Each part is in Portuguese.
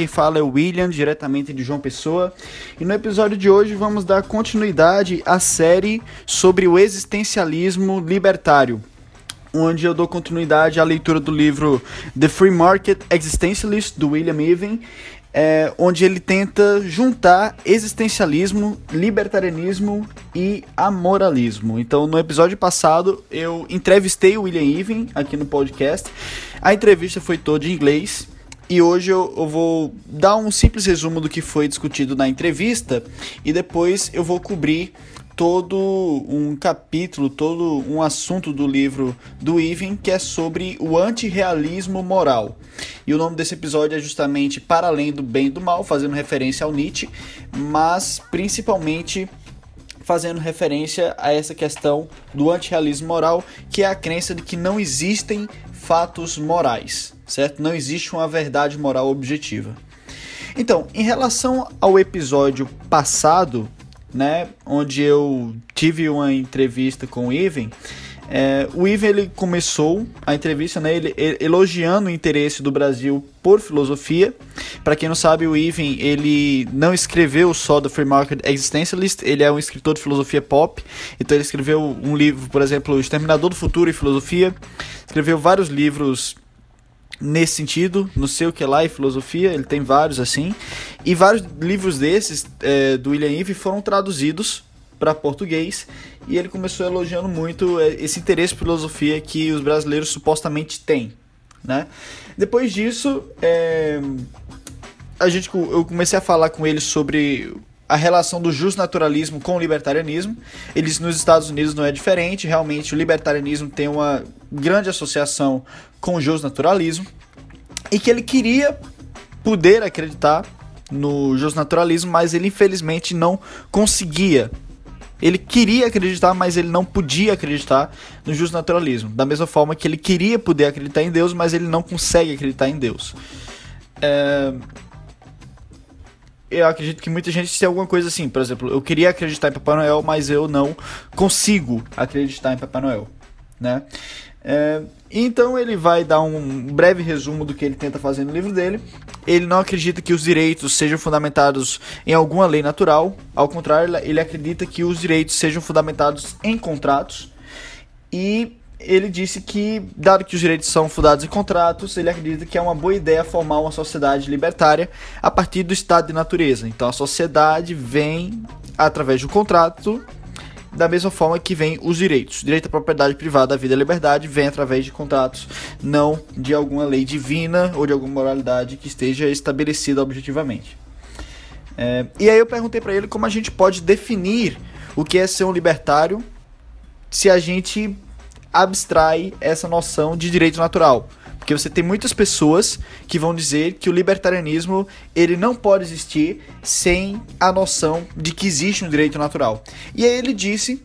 quem fala é o William, diretamente de João Pessoa. E no episódio de hoje vamos dar continuidade à série sobre o existencialismo libertário, onde eu dou continuidade à leitura do livro The Free Market Existentialist, do William Even, é, onde ele tenta juntar existencialismo, libertarianismo e amoralismo. Então, no episódio passado, eu entrevistei o William Even aqui no podcast. A entrevista foi toda em inglês. E hoje eu, eu, vou dar um simples resumo do que foi discutido na entrevista e depois eu vou cobrir todo um capítulo, todo um assunto do livro do Even que é sobre o antirrealismo moral. E o nome desse episódio é justamente Para Além do Bem e do Mal, fazendo referência ao Nietzsche, mas principalmente fazendo referência a essa questão do antirrealismo moral, que é a crença de que não existem fatos morais certo? Não existe uma verdade moral objetiva. Então, em relação ao episódio passado, né, onde eu tive uma entrevista com o Ivan, é, o Ivan ele começou a entrevista, né, ele, elogiando o interesse do Brasil por filosofia. Para quem não sabe, o Ivan ele não escreveu só The Free Market Existentialist, ele é um escritor de filosofia pop. Então ele escreveu um livro, por exemplo, O Exterminador do Futuro e Filosofia. Escreveu vários livros nesse sentido, no seu que lá e filosofia, ele tem vários assim, e vários livros desses é, do William Eve foram traduzidos para português e ele começou elogiando muito é, esse interesse por filosofia que os brasileiros supostamente têm, né? Depois disso, é, a gente, eu comecei a falar com ele sobre a relação do justnaturalismo com o libertarianismo. Eles nos Estados Unidos não é diferente, realmente o libertarianismo tem uma grande associação com o justnaturalismo e que ele queria poder acreditar no justnaturalismo, mas ele infelizmente não conseguia. Ele queria acreditar, mas ele não podia acreditar no justnaturalismo. Da mesma forma que ele queria poder acreditar em Deus, mas ele não consegue acreditar em Deus. É eu acredito que muita gente tem alguma coisa assim. Por exemplo, eu queria acreditar em Papai Noel, mas eu não consigo acreditar em Papai Noel, né? É, então ele vai dar um breve resumo do que ele tenta fazer no livro dele. Ele não acredita que os direitos sejam fundamentados em alguma lei natural. Ao contrário, ele acredita que os direitos sejam fundamentados em contratos. E ele disse que, dado que os direitos são fundados em contratos, ele acredita que é uma boa ideia formar uma sociedade libertária a partir do estado de natureza. Então a sociedade vem através um contrato, da mesma forma que vem os direitos. Direito à propriedade privada, à vida e à liberdade vem através de contratos, não de alguma lei divina ou de alguma moralidade que esteja estabelecida objetivamente. É, e aí eu perguntei para ele como a gente pode definir o que é ser um libertário se a gente abstrai essa noção de direito natural. Porque você tem muitas pessoas que vão dizer que o libertarianismo ele não pode existir sem a noção de que existe um direito natural. E aí ele disse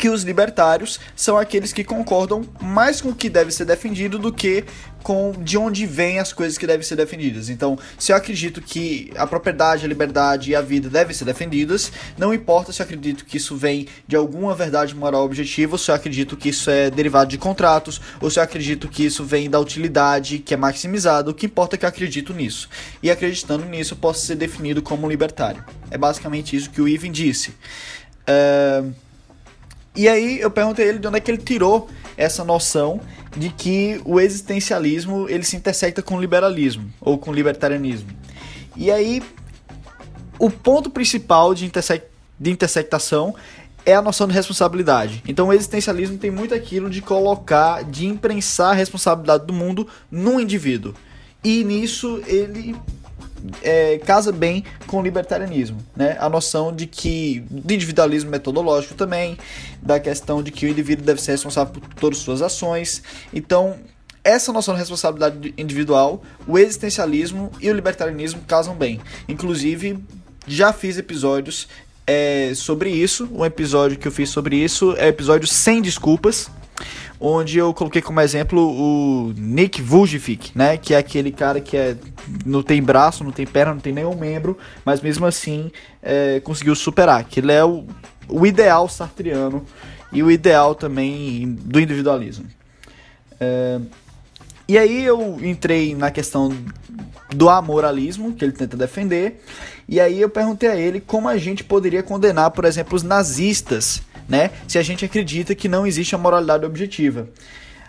que os libertários são aqueles que concordam mais com o que deve ser defendido do que com de onde vêm as coisas que devem ser defendidas. Então, se eu acredito que a propriedade, a liberdade e a vida devem ser defendidas, não importa se eu acredito que isso vem de alguma verdade moral objetiva, se eu acredito que isso é derivado de contratos, ou se eu acredito que isso vem da utilidade que é maximizada, o que importa é que eu acredito nisso. E acreditando nisso, eu posso ser definido como libertário. É basicamente isso que o Ivan disse. Uh e aí eu perguntei ele de onde é que ele tirou essa noção de que o existencialismo ele se intersecta com o liberalismo ou com o libertarianismo. E aí o ponto principal de, intersec de intersectação é a noção de responsabilidade. Então o existencialismo tem muito aquilo de colocar, de imprensar a responsabilidade do mundo no indivíduo. E nisso ele é, casa bem com o libertarianismo, né? A noção de que de individualismo metodológico também, da questão de que o indivíduo deve ser responsável por todas as suas ações. Então, essa noção de responsabilidade individual, o existencialismo e o libertarianismo casam bem. Inclusive, já fiz episódios é, sobre isso. Um episódio que eu fiz sobre isso é o episódio sem desculpas, onde eu coloquei como exemplo o Nick Vujicic, né, que é aquele cara que é, não tem braço, não tem perna, não tem nenhum membro, mas mesmo assim é, conseguiu superar, que ele é o, o ideal sartriano e o ideal também do individualismo. É, E aí eu entrei na questão do amoralismo que ele tenta defender, e aí eu perguntei a ele como a gente poderia condenar, por exemplo, os nazistas, né, se a gente acredita que não existe a moralidade objetiva.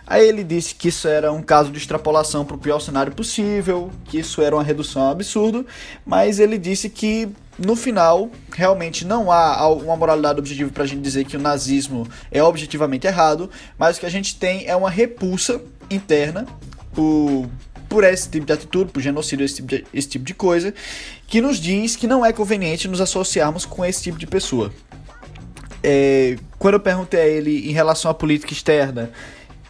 Aí ele disse que isso era um caso de extrapolação para o pior cenário possível, que isso era uma redução absurdo, mas ele disse que no final realmente não há uma moralidade objetiva para a gente dizer que o nazismo é objetivamente errado, mas o que a gente tem é uma repulsa interna por, por esse tipo de atitude, por genocídio, esse tipo de, esse tipo de coisa, que nos diz que não é conveniente nos associarmos com esse tipo de pessoa. É, quando eu perguntei a ele em relação à política externa,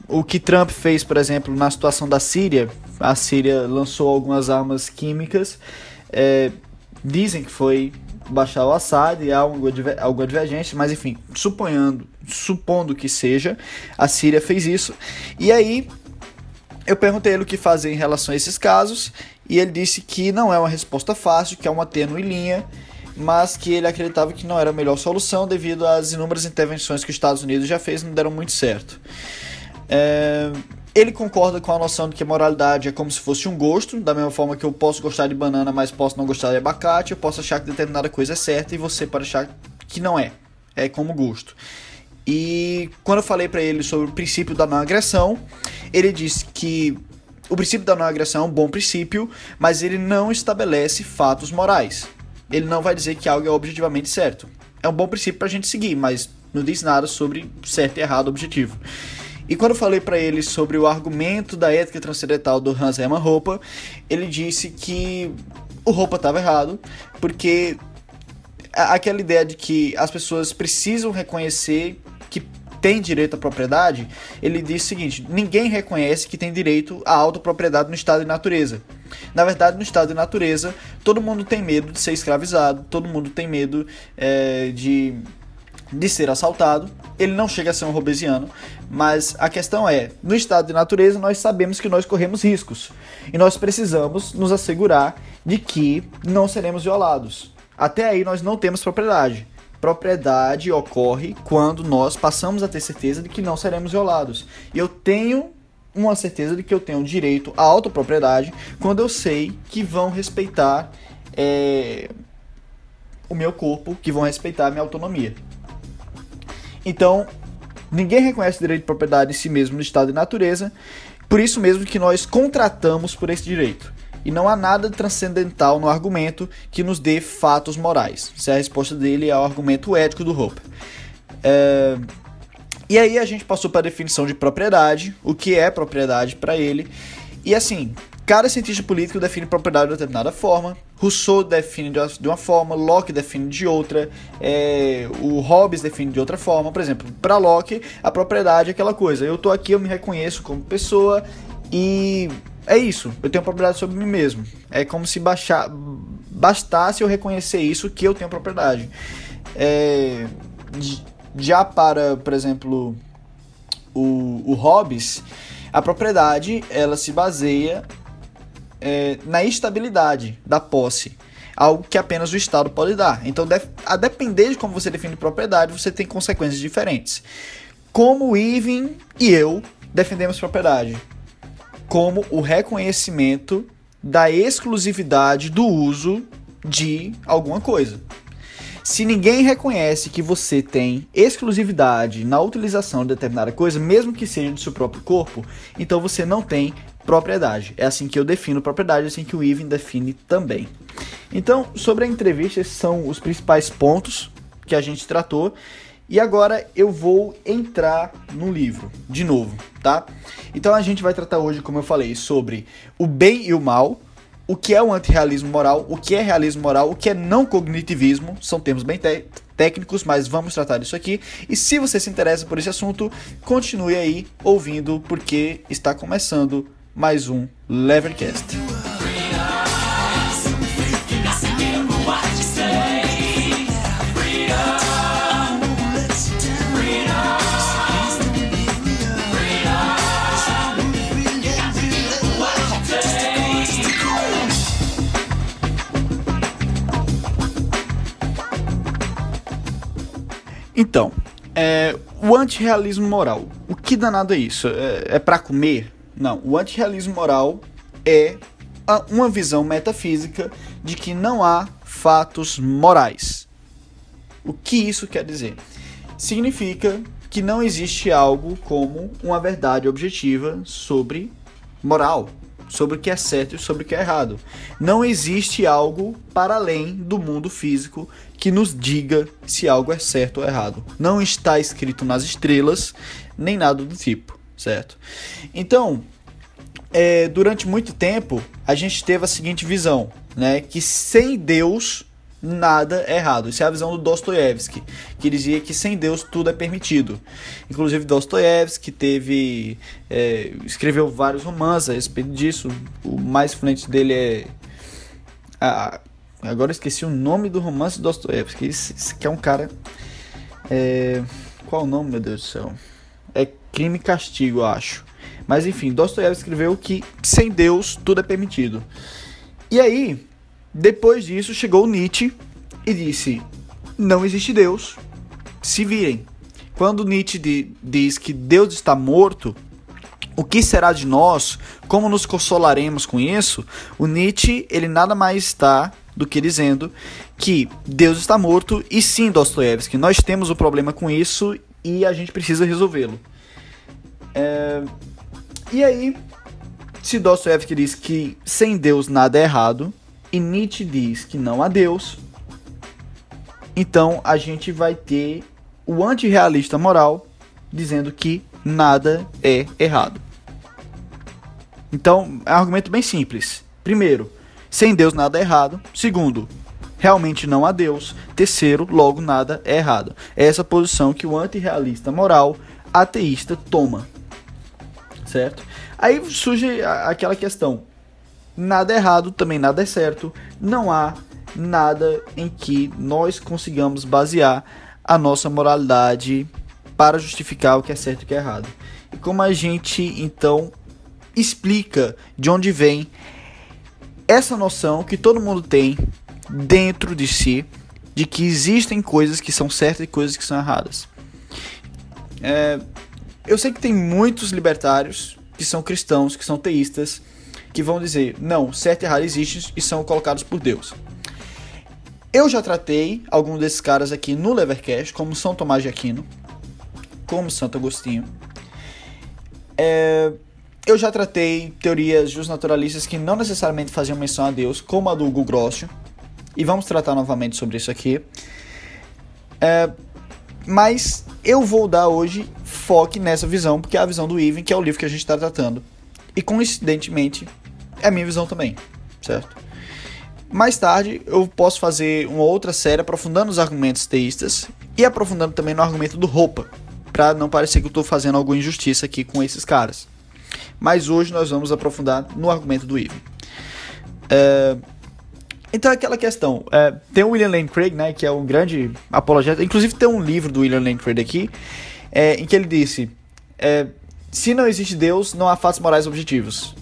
o que Trump fez, por exemplo, na situação da Síria, a Síria lançou algumas armas químicas, é, dizem que foi baixar o Assad e há alguma divergência, mas enfim, suponhando, supondo que seja, a Síria fez isso. E aí eu perguntei ele o que fazer em relação a esses casos e ele disse que não é uma resposta fácil, que é uma tênue linha, mas que ele acreditava que não era a melhor solução devido às inúmeras intervenções que os Estados Unidos já fez não deram muito certo. É, ele concorda com a noção de que a moralidade é como se fosse um gosto, da mesma forma que eu posso gostar de banana, mas posso não gostar de abacate, eu posso achar que determinada coisa é certa e você pode achar que não é. É como gosto. E quando eu falei para ele sobre o princípio da não agressão, ele disse que o princípio da não agressão é um bom princípio, mas ele não estabelece fatos morais. Ele não vai dizer que algo é objetivamente certo. É um bom princípio para a gente seguir, mas não diz nada sobre certo e errado objetivo. E quando eu falei para ele sobre o argumento da ética transcendental do Hans Hermann Hoppe, ele disse que o Hoppe estava errado, porque aquela ideia de que as pessoas precisam reconhecer tem direito à propriedade, ele disse o seguinte: ninguém reconhece que tem direito à autopropriedade no estado de natureza. Na verdade, no estado de natureza, todo mundo tem medo de ser escravizado, todo mundo tem medo é, de de ser assaltado. Ele não chega a ser um robesiano, mas a questão é, no estado de natureza nós sabemos que nós corremos riscos e nós precisamos nos assegurar de que não seremos violados. Até aí nós não temos propriedade. Propriedade ocorre quando nós passamos a ter certeza de que não seremos violados. E eu tenho uma certeza de que eu tenho direito à autopropriedade quando eu sei que vão respeitar é, o meu corpo, que vão respeitar a minha autonomia. Então, ninguém reconhece o direito de propriedade em si mesmo no estado de natureza, por isso mesmo que nós contratamos por esse direito. E não há nada transcendental no argumento que nos dê fatos morais. Se a resposta dele é o argumento ético do Hope. É... E aí a gente passou para a definição de propriedade, o que é propriedade para ele. E assim, Cada cientista político define propriedade de determinada forma. Rousseau define de uma forma, Locke define de outra, é, o Hobbes define de outra forma. Por exemplo, para Locke, a propriedade é aquela coisa: eu tô aqui, eu me reconheço como pessoa e é isso. Eu tenho propriedade sobre mim mesmo. É como se baixar, bastasse eu reconhecer isso que eu tenho propriedade. É, já para, por exemplo, o, o Hobbes, a propriedade ela se baseia é, na estabilidade da posse, algo que apenas o Estado pode dar. Então, a depender de como você define propriedade, você tem consequências diferentes. Como o Irving e eu defendemos propriedade? Como o reconhecimento da exclusividade do uso de alguma coisa. Se ninguém reconhece que você tem exclusividade na utilização de determinada coisa, mesmo que seja do seu próprio corpo, então você não tem propriedade. É assim que eu defino propriedade, é assim que o Ivan define também. Então, sobre a entrevista, esses são os principais pontos que a gente tratou. E agora eu vou entrar no livro, de novo, tá? Então a gente vai tratar hoje, como eu falei, sobre o bem e o mal, o que é o antirrealismo moral, o que é realismo moral, o que é não cognitivismo, são termos bem técnicos, mas vamos tratar disso aqui. E se você se interessa por esse assunto, continue aí ouvindo, porque está começando mais um Levercast. Então, é, o antirrealismo moral. O que danado é isso? É, é para comer? Não, o antirrealismo moral é uma visão metafísica de que não há fatos morais. O que isso quer dizer? Significa que não existe algo como uma verdade objetiva sobre moral, sobre o que é certo e sobre o que é errado. Não existe algo para além do mundo físico que nos diga se algo é certo ou errado. Não está escrito nas estrelas, nem nada do tipo, certo? Então, é, durante muito tempo, a gente teve a seguinte visão, né? Que sem Deus nada errado. Isso é a visão do Dostoiévski, que dizia que sem Deus tudo é permitido. Inclusive Dostoiévski teve é, escreveu vários romances a respeito disso. O mais influente dele é a, agora esqueci o nome do romance do Dostoiévski. Esse, que é um cara é, qual o nome, meu Deus do céu? É Crime e Castigo, acho. Mas enfim, Dostoiévski escreveu que sem Deus tudo é permitido. E aí, depois disso, chegou Nietzsche e disse: Não existe Deus, se virem. Quando Nietzsche diz que Deus está morto, o que será de nós? Como nos consolaremos com isso? O Nietzsche, ele nada mais está do que dizendo que Deus está morto e sim, Dostoiévski, nós temos um problema com isso e a gente precisa resolvê-lo. É... E aí, se Dostoiévski diz que sem Deus nada é errado, e Nietzsche diz que não há Deus, então a gente vai ter o antirrealista moral dizendo que nada é errado. Então, é um argumento bem simples. Primeiro, sem Deus nada é errado. Segundo, realmente não há Deus. Terceiro, logo nada é errado. É essa posição que o antirrealista moral ateísta toma. Certo? Aí surge aquela questão: nada é errado, também nada é certo. Não há nada em que nós consigamos basear a nossa moralidade para justificar o que é certo e o que é errado. E como a gente então explica de onde vem essa noção que todo mundo tem dentro de si de que existem coisas que são certas e coisas que são erradas. É, eu sei que tem muitos libertários que são cristãos, que são teístas, que vão dizer, não, certo e errado existem e são colocados por Deus. Eu já tratei alguns desses caras aqui no Levercast, como São Tomás de Aquino, como Santo Agostinho. É, eu já tratei teorias justnaturalistas que não necessariamente faziam menção a Deus, como a do Hugo Grossio, e vamos tratar novamente sobre isso aqui. É, mas eu vou dar hoje foco nessa visão, porque é a visão do Ivan, que é o livro que a gente está tratando. E coincidentemente, é a minha visão também, certo? Mais tarde eu posso fazer uma outra série aprofundando os argumentos teístas e aprofundando também no argumento do roupa, para não parecer que eu estou fazendo alguma injustiça aqui com esses caras. Mas hoje nós vamos aprofundar no argumento do Ivan. É, então é aquela questão, é, tem o William Lane Craig, né, que é um grande apologeta, inclusive tem um livro do William Lane Craig aqui, é, em que ele disse, é, se não existe Deus, não há fatos morais objetivos.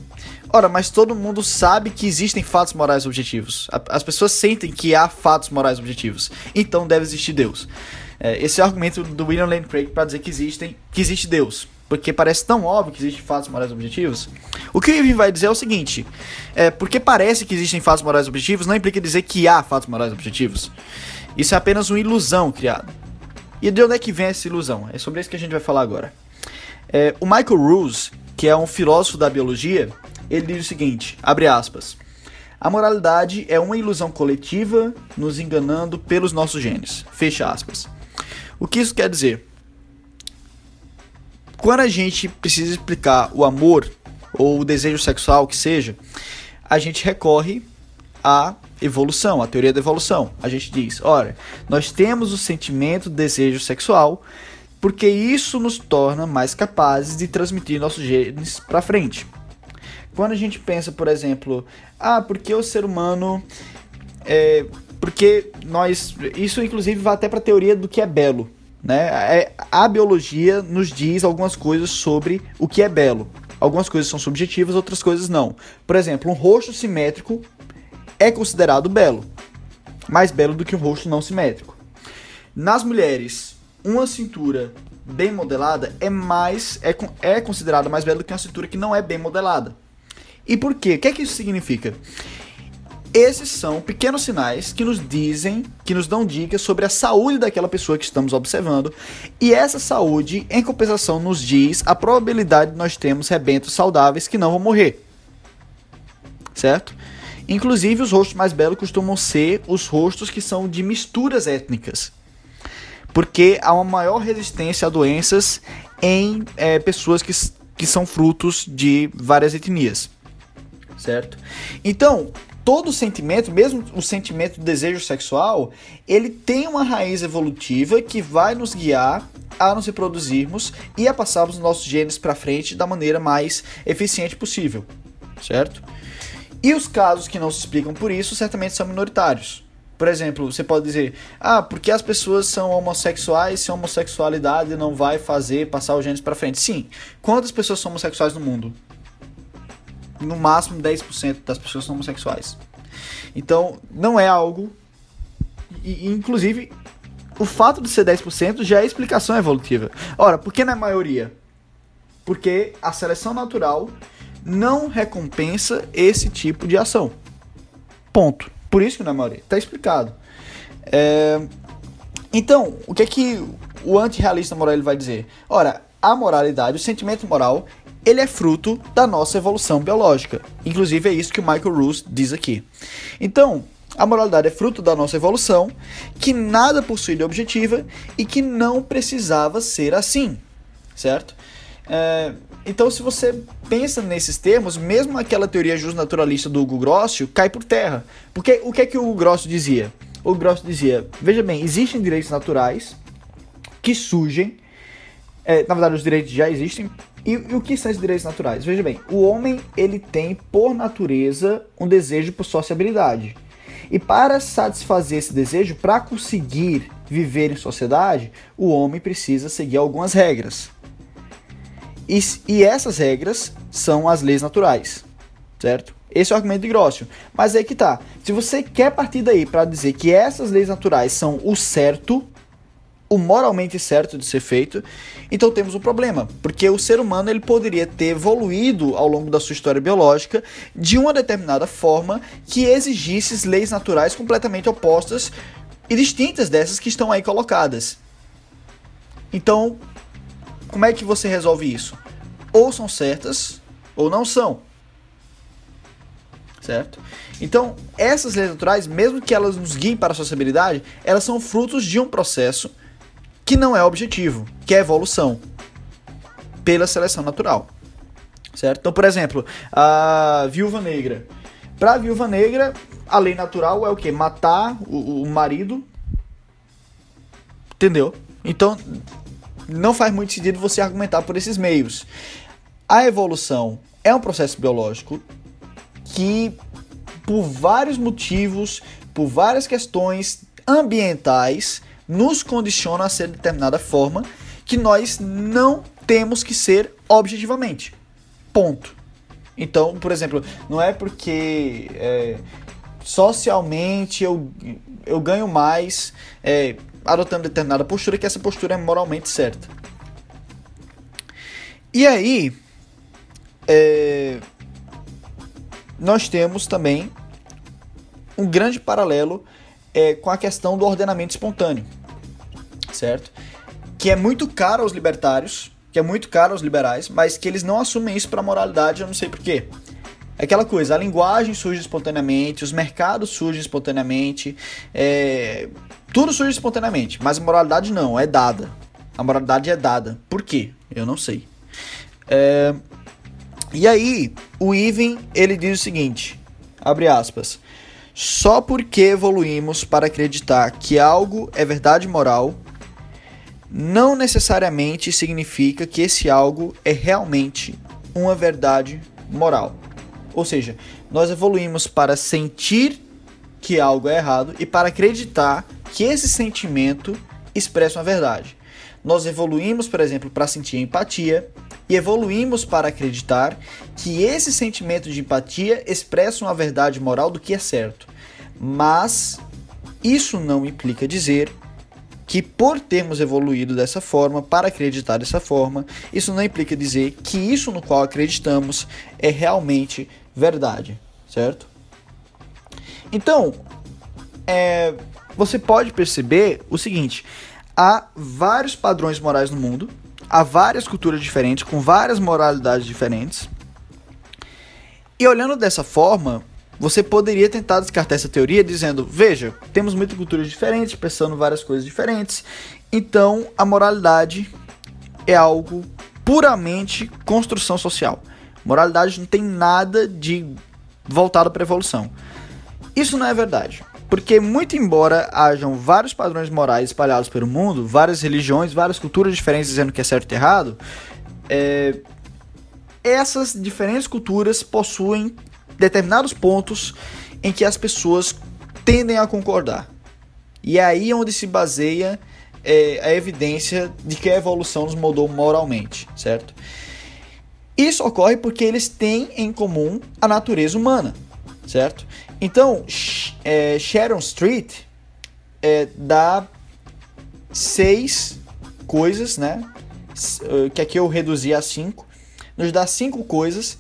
Ora, mas todo mundo sabe que existem fatos morais objetivos. As pessoas sentem que há fatos morais objetivos. Então deve existir Deus. É, esse é o argumento do William Lane Craig para dizer que existem, que existe Deus. Porque parece tão óbvio que existem fatos morais objetivos. O que o Irving vai dizer é o seguinte: é, porque parece que existem fatos morais objetivos, não implica dizer que há fatos morais objetivos. Isso é apenas uma ilusão criada. E de onde é que vem essa ilusão? É sobre isso que a gente vai falar agora. É, o Michael Ruse, que é um filósofo da biologia, ele diz o seguinte, abre aspas, a moralidade é uma ilusão coletiva nos enganando pelos nossos genes, fecha aspas. O que isso quer dizer? Quando a gente precisa explicar o amor ou o desejo sexual, que seja, a gente recorre à evolução, à teoria da evolução. A gente diz, olha, nós temos o sentimento, desejo sexual, porque isso nos torna mais capazes de transmitir nossos genes para frente. Quando a gente pensa, por exemplo, ah, porque o ser humano é, porque nós isso inclusive vai até para a teoria do que é belo, né? É, a biologia nos diz algumas coisas sobre o que é belo. Algumas coisas são subjetivas, outras coisas não. Por exemplo, um rosto simétrico é considerado belo, mais belo do que um rosto não simétrico. Nas mulheres, uma cintura bem modelada é mais é, é considerada mais bela do que uma cintura que não é bem modelada. E por quê? O que é que isso significa? Esses são pequenos sinais que nos dizem, que nos dão dicas sobre a saúde daquela pessoa que estamos observando, e essa saúde, em compensação, nos diz a probabilidade de nós termos rebentos saudáveis que não vão morrer. Certo? Inclusive, os rostos mais belos costumam ser os rostos que são de misturas étnicas, porque há uma maior resistência a doenças em é, pessoas que, que são frutos de várias etnias. Certo? Então, todo sentimento, mesmo o sentimento do desejo sexual, ele tem uma raiz evolutiva que vai nos guiar a nos reproduzirmos e a passarmos os nossos genes para frente da maneira mais eficiente possível, certo? E os casos que não se explicam por isso certamente são minoritários. Por exemplo, você pode dizer, ah, porque as pessoas são homossexuais, se a homossexualidade não vai fazer passar os genes para frente. Sim. Quantas pessoas são homossexuais no mundo? No máximo 10% das pessoas são homossexuais. Então, não é algo. E, inclusive, o fato de ser 10% já é explicação evolutiva. Ora, por que não é maioria? Porque a seleção natural não recompensa esse tipo de ação. Ponto. Por isso que não é maioria. Está explicado. É... Então, o que é que o antirrealista moral ele vai dizer? Ora, a moralidade, o sentimento moral, ele é fruto da nossa evolução biológica. Inclusive é isso que o Michael Roos diz aqui. Então, a moralidade é fruto da nossa evolução, que nada possui de objetiva e que não precisava ser assim, certo? É, então, se você pensa nesses termos, mesmo aquela teoria justnaturalista do Hugo Grossio cai por terra. Porque o que é que o Hugo Grossio dizia? O Hugo dizia, veja bem, existem direitos naturais que surgem, é, na verdade os direitos já existem, e, e, o que são esses direitos naturais? Veja bem, o homem ele tem por natureza um desejo por sociabilidade. E para satisfazer esse desejo, para conseguir viver em sociedade, o homem precisa seguir algumas regras. E, e essas regras são as leis naturais, certo? Esse é o argumento de Grossio. Mas aí que tá. Se você quer partir daí para dizer que essas leis naturais são o certo, o moralmente certo de ser feito, então temos um problema, porque o ser humano ele poderia ter evoluído ao longo da sua história biológica de uma determinada forma que exigisse leis naturais completamente opostas e distintas dessas que estão aí colocadas. Então, como é que você resolve isso? Ou são certas ou não são. Certo? Então, essas leis naturais, mesmo que elas nos guiem para a sociabilidade, elas são frutos de um processo que não é objetivo, que é evolução pela seleção natural. Certo? Então, por exemplo, a viúva negra. Para a viúva negra, a lei natural é o que? Matar o, o marido. Entendeu? Então, não faz muito sentido você argumentar por esses meios. A evolução é um processo biológico que, por vários motivos, por várias questões ambientais, nos condiciona a ser de determinada forma que nós não temos que ser objetivamente. Ponto. Então, por exemplo, não é porque é, socialmente eu, eu ganho mais é, adotando determinada postura, que essa postura é moralmente certa. E aí, é, nós temos também um grande paralelo é, com a questão do ordenamento espontâneo, certo? Que é muito caro aos libertários, que é muito caro aos liberais, mas que eles não assumem isso para a moralidade, eu não sei porquê. É aquela coisa, a linguagem surge espontaneamente, os mercados surgem espontaneamente, é, tudo surge espontaneamente, mas a moralidade não, é dada. A moralidade é dada. Por quê? Eu não sei. É, e aí, o Ivan, ele diz o seguinte, abre aspas, só porque evoluímos para acreditar que algo é verdade moral, não necessariamente significa que esse algo é realmente uma verdade moral. Ou seja, nós evoluímos para sentir que algo é errado e para acreditar que esse sentimento expressa uma verdade. Nós evoluímos, por exemplo, para sentir empatia e evoluímos para acreditar que esse sentimento de empatia expressa uma verdade moral do que é certo. Mas isso não implica dizer que por termos evoluído dessa forma, para acreditar dessa forma, isso não implica dizer que isso no qual acreditamos é realmente verdade, certo? Então, é, você pode perceber o seguinte: há vários padrões morais no mundo, há várias culturas diferentes, com várias moralidades diferentes. E olhando dessa forma, você poderia tentar descartar essa teoria dizendo: veja, temos muitas culturas diferentes, pensando várias coisas diferentes, então a moralidade é algo puramente construção social. Moralidade não tem nada de voltado para a evolução. Isso não é verdade. Porque, muito embora hajam vários padrões morais espalhados pelo mundo, várias religiões, várias culturas diferentes dizendo que é certo e errado, é... essas diferentes culturas possuem determinados pontos em que as pessoas tendem a concordar. E é aí onde se baseia é, a evidência de que a evolução nos moldou moralmente, certo? Isso ocorre porque eles têm em comum a natureza humana, certo? Então, é, Sharon Street é, dá seis coisas, né? Eh, que aqui eu reduzi a cinco. Nos dá cinco coisas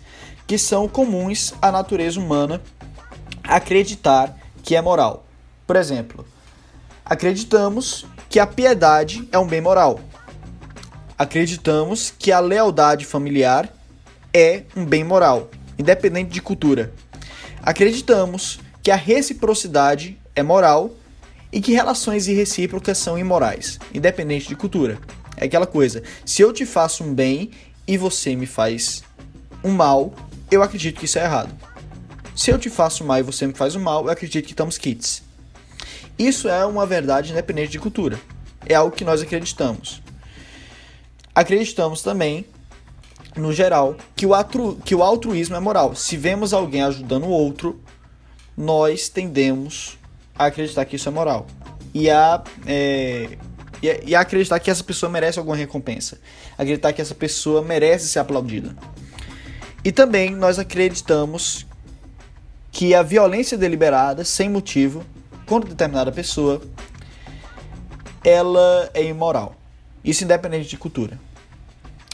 que são comuns à natureza humana acreditar que é moral. Por exemplo, acreditamos que a piedade é um bem moral. Acreditamos que a lealdade familiar é um bem moral, independente de cultura. Acreditamos que a reciprocidade é moral e que relações irrecíprocas são imorais, independente de cultura. É aquela coisa, se eu te faço um bem e você me faz um mal, eu acredito que isso é errado. Se eu te faço mal e você me faz um mal, eu acredito que estamos kits. Isso é uma verdade independente de cultura. É algo que nós acreditamos. Acreditamos também no geral, que o, atru, que o altruísmo é moral. Se vemos alguém ajudando o outro, nós tendemos a acreditar que isso é moral. E a, é, e e a acreditar que essa pessoa merece alguma recompensa. Acreditar que essa pessoa merece ser aplaudida. E também nós acreditamos que a violência deliberada, sem motivo, contra determinada pessoa, ela é imoral. Isso independente de cultura.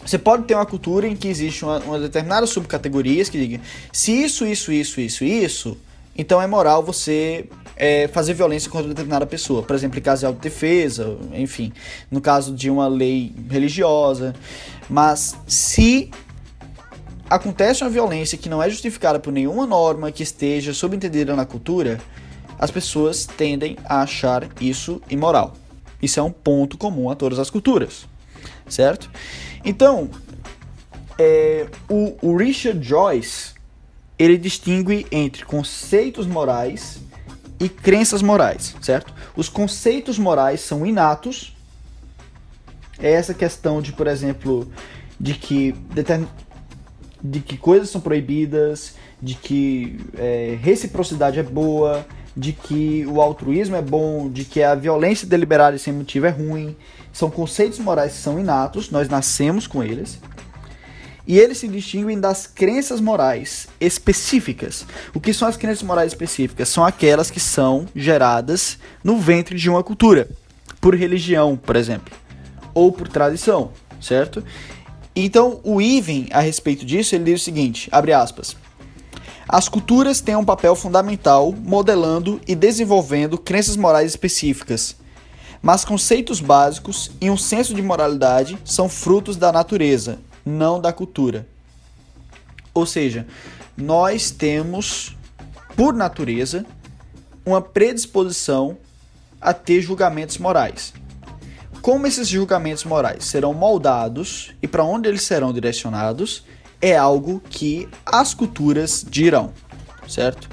Você pode ter uma cultura em que existe uma, uma determinada subcategorias que diga se isso, isso, isso, isso, isso, então é moral você é, fazer violência contra determinada pessoa. Por exemplo, em caso de autodefesa, enfim, no caso de uma lei religiosa. Mas se acontece uma violência que não é justificada por nenhuma norma que esteja subentendida na cultura, as pessoas tendem a achar isso imoral. Isso é um ponto comum a todas as culturas, certo? Então, é, o, o Richard Joyce ele distingue entre conceitos morais e crenças morais, certo? Os conceitos morais são inatos. É essa questão de, por exemplo, de que de que coisas são proibidas, de que é, reciprocidade é boa, de que o altruísmo é bom, de que a violência deliberada e sem motivo é ruim, são conceitos morais que são inatos, nós nascemos com eles. E eles se distinguem das crenças morais específicas. O que são as crenças morais específicas? São aquelas que são geradas no ventre de uma cultura, por religião, por exemplo, ou por tradição, certo? Então, o Iven, a respeito disso, ele diz o seguinte, abre aspas, as culturas têm um papel fundamental modelando e desenvolvendo crenças morais específicas, mas conceitos básicos e um senso de moralidade são frutos da natureza, não da cultura. Ou seja, nós temos, por natureza, uma predisposição a ter julgamentos morais. Como esses julgamentos morais serão moldados e para onde eles serão direcionados é algo que as culturas dirão, certo?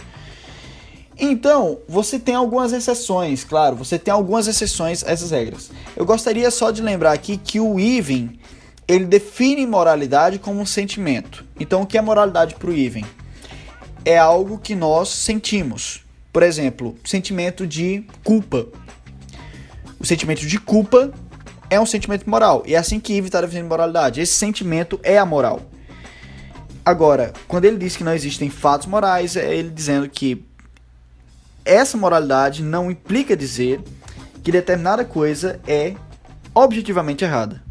Então, você tem algumas exceções, claro, você tem algumas exceções a essas regras. Eu gostaria só de lembrar aqui que o Even, ele define moralidade como um sentimento. Então, o que é moralidade para o Even? É algo que nós sentimos. Por exemplo, sentimento de culpa. O sentimento de culpa é um sentimento moral. E é assim que Even está definindo moralidade. Esse sentimento é a moral. Agora, quando ele diz que não existem fatos morais, é ele dizendo que essa moralidade não implica dizer que determinada coisa é objetivamente errada,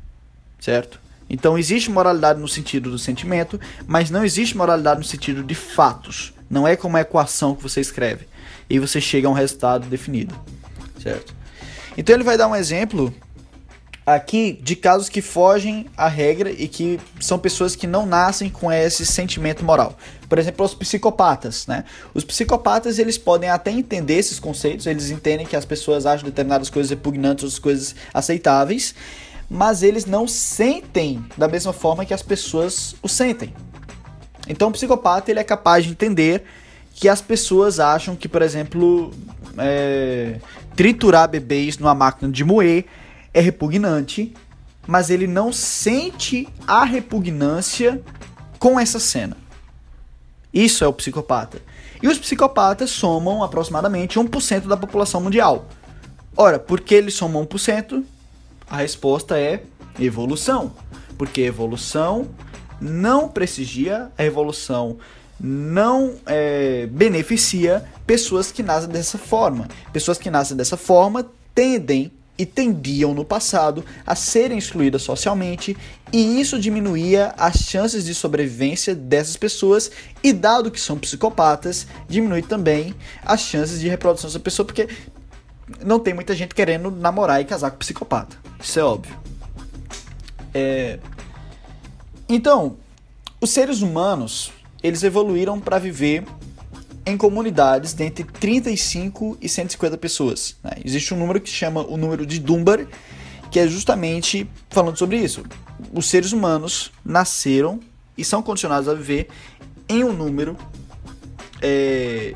certo? Então existe moralidade no sentido do sentimento, mas não existe moralidade no sentido de fatos. Não é como a equação que você escreve e você chega a um resultado definido, certo? Então ele vai dar um exemplo aqui de casos que fogem à regra e que são pessoas que não nascem com esse sentimento moral. Por exemplo, os psicopatas, né? Os psicopatas, eles podem até entender esses conceitos, eles entendem que as pessoas acham determinadas coisas repugnantes, outras coisas aceitáveis, mas eles não sentem da mesma forma que as pessoas o sentem. Então, o psicopata, ele é capaz de entender que as pessoas acham que, por exemplo, é, triturar bebês numa máquina de moer é repugnante, mas ele não sente a repugnância com essa cena. Isso é o psicopata. E os psicopatas somam aproximadamente 1% da população mundial. Ora, por que eles somam 1%? A resposta é evolução. Porque evolução não prestigia, a evolução não é, beneficia pessoas que nascem dessa forma. Pessoas que nascem dessa forma tendem e tendiam no passado a serem excluídas socialmente, e isso diminuía as chances de sobrevivência dessas pessoas, e dado que são psicopatas, diminui também as chances de reprodução dessa pessoa, porque não tem muita gente querendo namorar e casar com psicopata. Isso é óbvio. É... Então, os seres humanos, eles evoluíram para viver em comunidades de entre 35 e 150 pessoas. Né? Existe um número que se chama o número de Dunbar, que é justamente falando sobre isso. Os seres humanos nasceram e são condicionados a viver em um número é,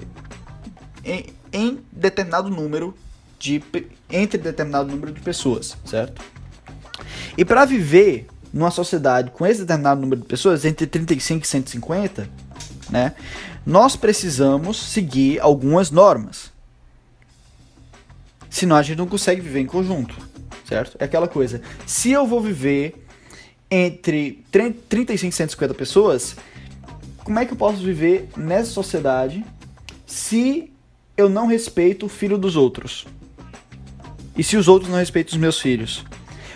em, em, determinado número de entre determinado número de pessoas, certo? E para viver numa sociedade com esse determinado número de pessoas, entre 35 e 150, né? Nós precisamos seguir algumas normas. Senão a gente não consegue viver em conjunto, certo? É aquela coisa. Se eu vou viver entre 35 e 150 pessoas, como é que eu posso viver nessa sociedade se eu não respeito o filho dos outros? E se os outros não respeitam os meus filhos?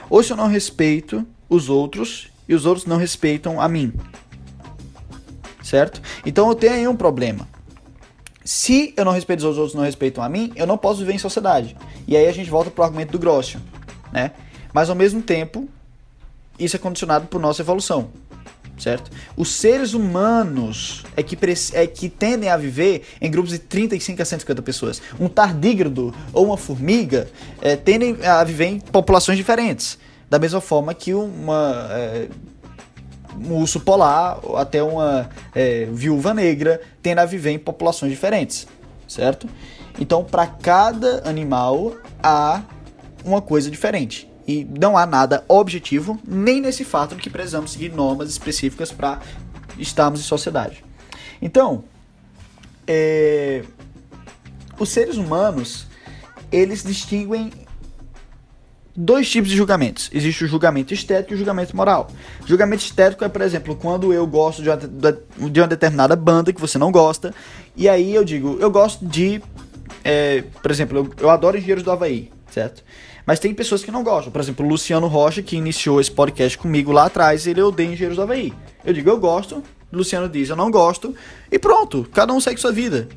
Ou se eu não respeito os outros e os outros não respeitam a mim? Certo? Então eu tenho aí um problema. Se eu não respeito os outros, não respeitam a mim, eu não posso viver em sociedade. E aí a gente volta pro argumento do Grossian, né? Mas ao mesmo tempo, isso é condicionado por nossa evolução, certo? Os seres humanos é que, é que tendem a viver em grupos de 35 a 150 pessoas. Um tardígrado ou uma formiga é, tendem a viver em populações diferentes. Da mesma forma que uma é, um urso polar, até uma é, viúva negra, tendo a viver em populações diferentes, certo? Então, para cada animal há uma coisa diferente. E não há nada objetivo, nem nesse fato de que precisamos seguir normas específicas para estarmos em sociedade. Então, é, os seres humanos, eles distinguem dois tipos de julgamentos. Existe o julgamento estético e o julgamento moral. Julgamento estético é, por exemplo, quando eu gosto de uma, de uma determinada banda que você não gosta, e aí eu digo, eu gosto de. É, por exemplo, eu, eu adoro Engenheiros do Havaí, certo? Mas tem pessoas que não gostam. Por exemplo, o Luciano Rocha, que iniciou esse podcast comigo lá atrás, ele odeia Engenheiros do Havaí. Eu digo, eu gosto, Luciano diz, eu não gosto, e pronto, cada um segue sua vida.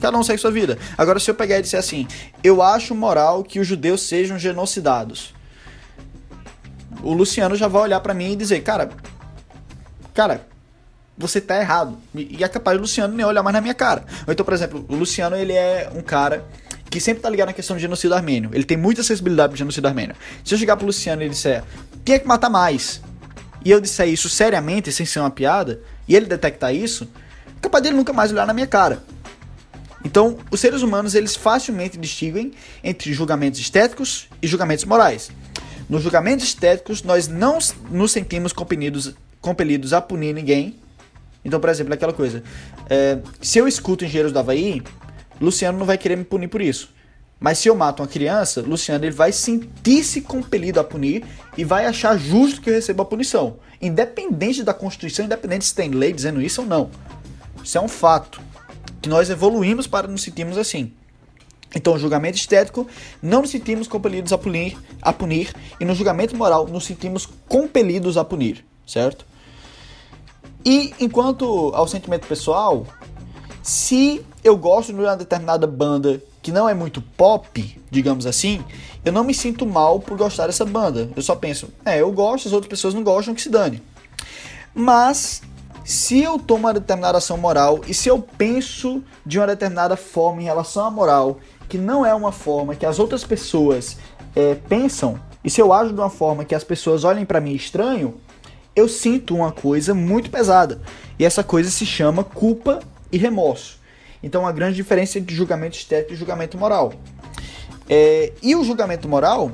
Cada um segue sua vida. Agora, se eu pegar e disser assim, eu acho moral que os judeus sejam genocidados. O Luciano já vai olhar para mim e dizer, cara, cara, você tá errado. E é capaz do Luciano nem olhar mais na minha cara. Então, por exemplo, o Luciano, ele é um cara que sempre tá ligado na questão do genocídio armênio. Ele tem muita sensibilidade pro genocídio armênio. Se eu chegar pro Luciano e ele disser, quem é que mata mais? E eu disser isso seriamente, sem ser uma piada, e ele detectar isso, capaz dele nunca mais olhar na minha cara. Então, os seres humanos eles facilmente distinguem entre julgamentos estéticos e julgamentos morais. Nos julgamentos estéticos, nós não nos sentimos compelidos, compelidos a punir ninguém. Então, por exemplo, aquela coisa: é, se eu escuto Engenheiros do Havaí, Luciano não vai querer me punir por isso. Mas se eu mato uma criança, Luciano ele vai sentir-se compelido a punir e vai achar justo que eu receba a punição. Independente da Constituição, independente se tem lei dizendo isso ou não. Isso é um fato que nós evoluímos para nos sentirmos assim. Então, no julgamento estético, não nos sentimos compelidos a punir, a punir, e no julgamento moral, nos sentimos compelidos a punir, certo? E enquanto ao sentimento pessoal, se eu gosto de uma determinada banda que não é muito pop, digamos assim, eu não me sinto mal por gostar dessa banda. Eu só penso, é, eu gosto, as outras pessoas não gostam, que se dane. Mas se eu tomo uma determinada ação moral e se eu penso de uma determinada forma em relação à moral que não é uma forma que as outras pessoas é, pensam, e se eu ajo de uma forma que as pessoas olhem para mim estranho, eu sinto uma coisa muito pesada. E essa coisa se chama culpa e remorso. Então, a grande diferença entre julgamento estético e julgamento moral. É, e o julgamento moral,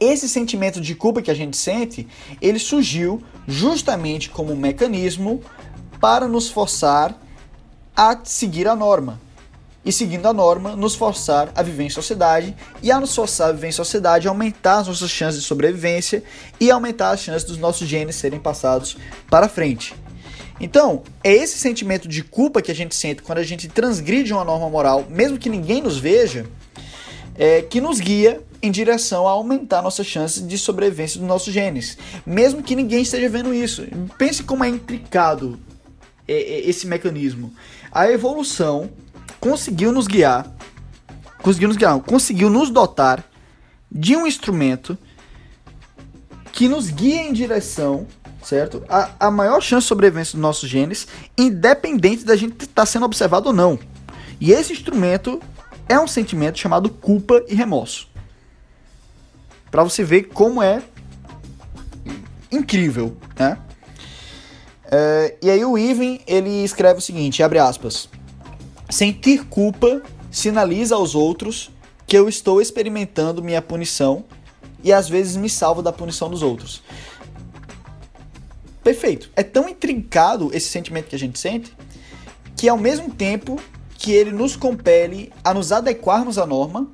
esse sentimento de culpa que a gente sente, ele surgiu justamente como um mecanismo para nos forçar a seguir a norma e seguindo a norma, nos forçar a viver em sociedade e a nos forçar a viver em sociedade, aumentar as nossas chances de sobrevivência e aumentar as chances dos nossos genes serem passados para frente. Então, é esse sentimento de culpa que a gente sente quando a gente transgride uma norma moral, mesmo que ninguém nos veja, é, que nos guia em direção a aumentar nossas chances de sobrevivência dos nossos genes, mesmo que ninguém esteja vendo isso. Pense como é intricado é, é, esse mecanismo. A evolução conseguiu nos guiar, conseguiu nos guiar, conseguiu nos dotar de um instrumento que nos guia em direção, certo? A, a maior chance de sobrevivência dos nossos genes, independente da gente estar tá sendo observado ou não. E esse instrumento é um sentimento chamado culpa e remorso. Para você ver como é incrível, né? É, e aí o Ivan ele escreve o seguinte, abre aspas. Sentir culpa sinaliza aos outros que eu estou experimentando minha punição e às vezes me salvo da punição dos outros. Perfeito. É tão intrincado esse sentimento que a gente sente que ao mesmo tempo que ele nos compele a nos adequarmos à norma,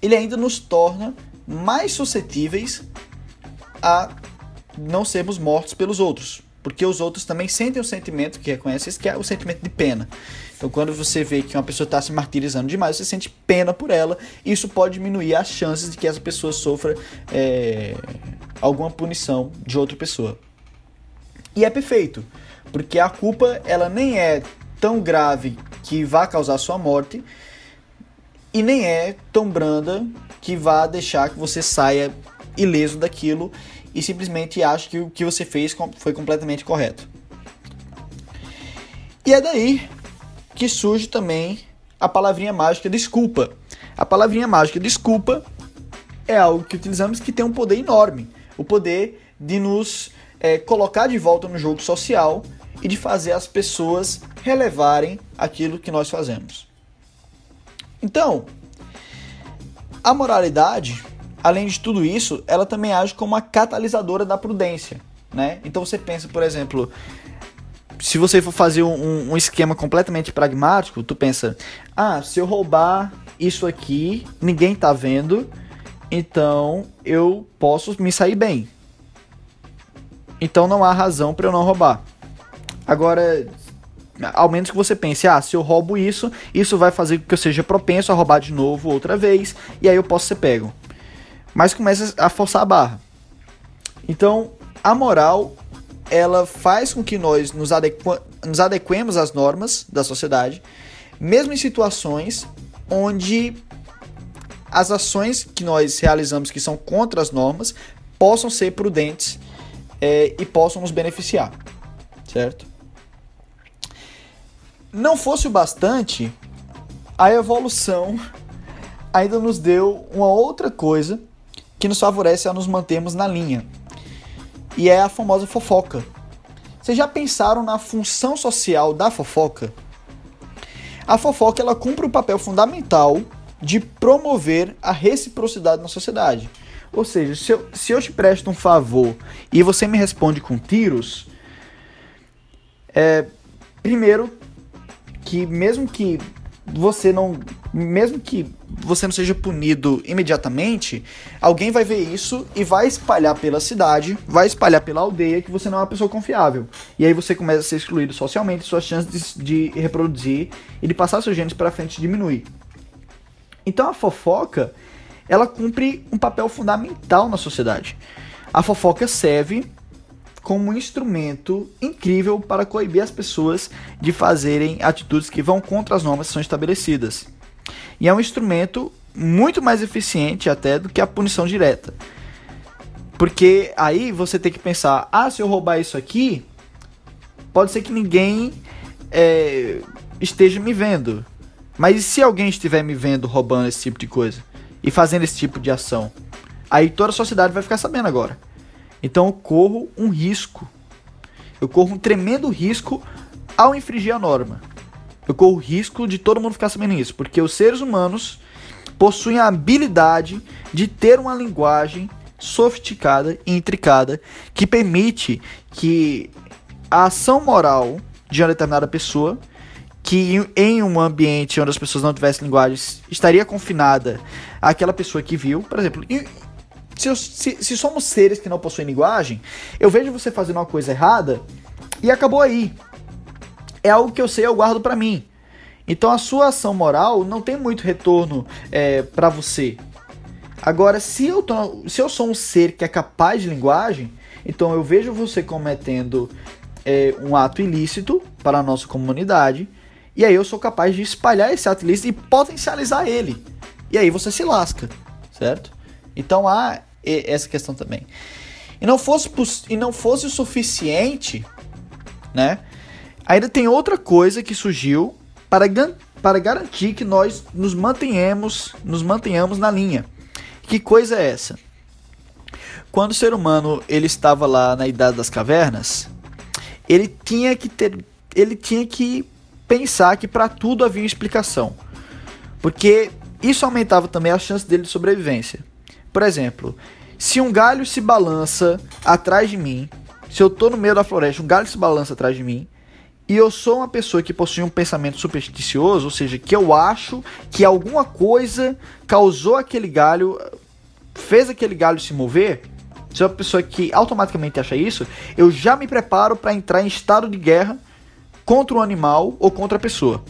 ele ainda nos torna mais suscetíveis a não sermos mortos pelos outros. Porque os outros também sentem o sentimento que reconhece que é o sentimento de pena. Então, quando você vê que uma pessoa está se martirizando demais, você sente pena por ela. Isso pode diminuir as chances de que essa pessoa sofra é, alguma punição de outra pessoa. E é perfeito, porque a culpa ela nem é tão grave que vá causar sua morte e nem é tão branda que vá deixar que você saia ileso daquilo e simplesmente acha que o que você fez foi completamente correto. E é daí que surge também a palavrinha mágica desculpa. A palavrinha mágica desculpa é algo que utilizamos que tem um poder enorme o poder de nos é, colocar de volta no jogo social e de fazer as pessoas relevarem aquilo que nós fazemos. Então, a moralidade além de tudo isso, ela também age como uma catalisadora da prudência, né? Então você pensa, por exemplo, se você for fazer um, um, esquema completamente pragmático, tu pensa, ah, se eu roubar isso aqui, ninguém tá vendo, então eu posso me sair bem. Então não há razão para eu não roubar. Agora, ao menos que você pense, ah, se eu roubo isso, isso vai fazer com que eu seja propenso a roubar de novo outra vez, e aí eu posso ser pego mas começa a forçar a barra. Então, a moral ela faz com que nós nos, adequ nos adequemos às normas da sociedade, mesmo em situações onde as ações que nós realizamos que são contra as normas possam ser prudentes é, e possam nos beneficiar, certo? Não fosse o bastante, a evolução ainda nos deu uma outra coisa que nos favorece a nos mantermos na linha. E é a famosa fofoca. Vocês já pensaram na função social da fofoca? A fofoca ela cumpre o papel fundamental de promover a reciprocidade na sociedade. Ou seja, se eu, se eu te presto um favor e você me responde com tiros, é, primeiro que mesmo que você não. Mesmo que você não seja punido imediatamente, alguém vai ver isso e vai espalhar pela cidade, vai espalhar pela aldeia que você não é uma pessoa confiável. E aí você começa a ser excluído socialmente, suas chances de, de reproduzir e de passar seus genes para frente diminuir. Então a fofoca, ela cumpre um papel fundamental na sociedade. A fofoca serve como um instrumento incrível para coibir as pessoas de fazerem atitudes que vão contra as normas que são estabelecidas. E é um instrumento muito mais eficiente até do que a punição direta. Porque aí você tem que pensar: ah, se eu roubar isso aqui, pode ser que ninguém é, esteja me vendo. Mas e se alguém estiver me vendo roubando esse tipo de coisa e fazendo esse tipo de ação? Aí toda a sociedade vai ficar sabendo agora. Então eu corro um risco. Eu corro um tremendo risco ao infringir a norma. Eu corro o risco de todo mundo ficar sabendo isso, porque os seres humanos possuem a habilidade de ter uma linguagem sofisticada e intricada que permite que a ação moral de uma determinada pessoa que em um ambiente onde as pessoas não tivessem linguagens estaria confinada àquela pessoa que viu, por exemplo, se, se, se, somos seres que não possuem linguagem, eu vejo você fazendo uma coisa errada e acabou aí. É algo que eu sei, eu guardo para mim. Então a sua ação moral não tem muito retorno é, para você. Agora, se eu, tô, se eu sou um ser que é capaz de linguagem, então eu vejo você cometendo é, um ato ilícito para a nossa comunidade, e aí eu sou capaz de espalhar esse ato ilícito e potencializar ele. E aí você se lasca, certo? Então há essa questão também. E não fosse, e não fosse o suficiente, né? Ainda tem outra coisa que surgiu para, para garantir que nós nos mantenhamos, nos mantenhamos na linha. Que coisa é essa? Quando o ser humano ele estava lá na idade das cavernas, ele tinha que ter, ele tinha que pensar que para tudo havia explicação, porque isso aumentava também a chance dele de sobrevivência. Por exemplo, se um galho se balança atrás de mim, se eu tô no meio da floresta, um galho se balança atrás de mim, e eu sou uma pessoa que possui um pensamento supersticioso, ou seja, que eu acho que alguma coisa causou aquele galho, fez aquele galho se mover, se é uma pessoa que automaticamente acha isso, eu já me preparo para entrar em estado de guerra contra o animal ou contra a pessoa.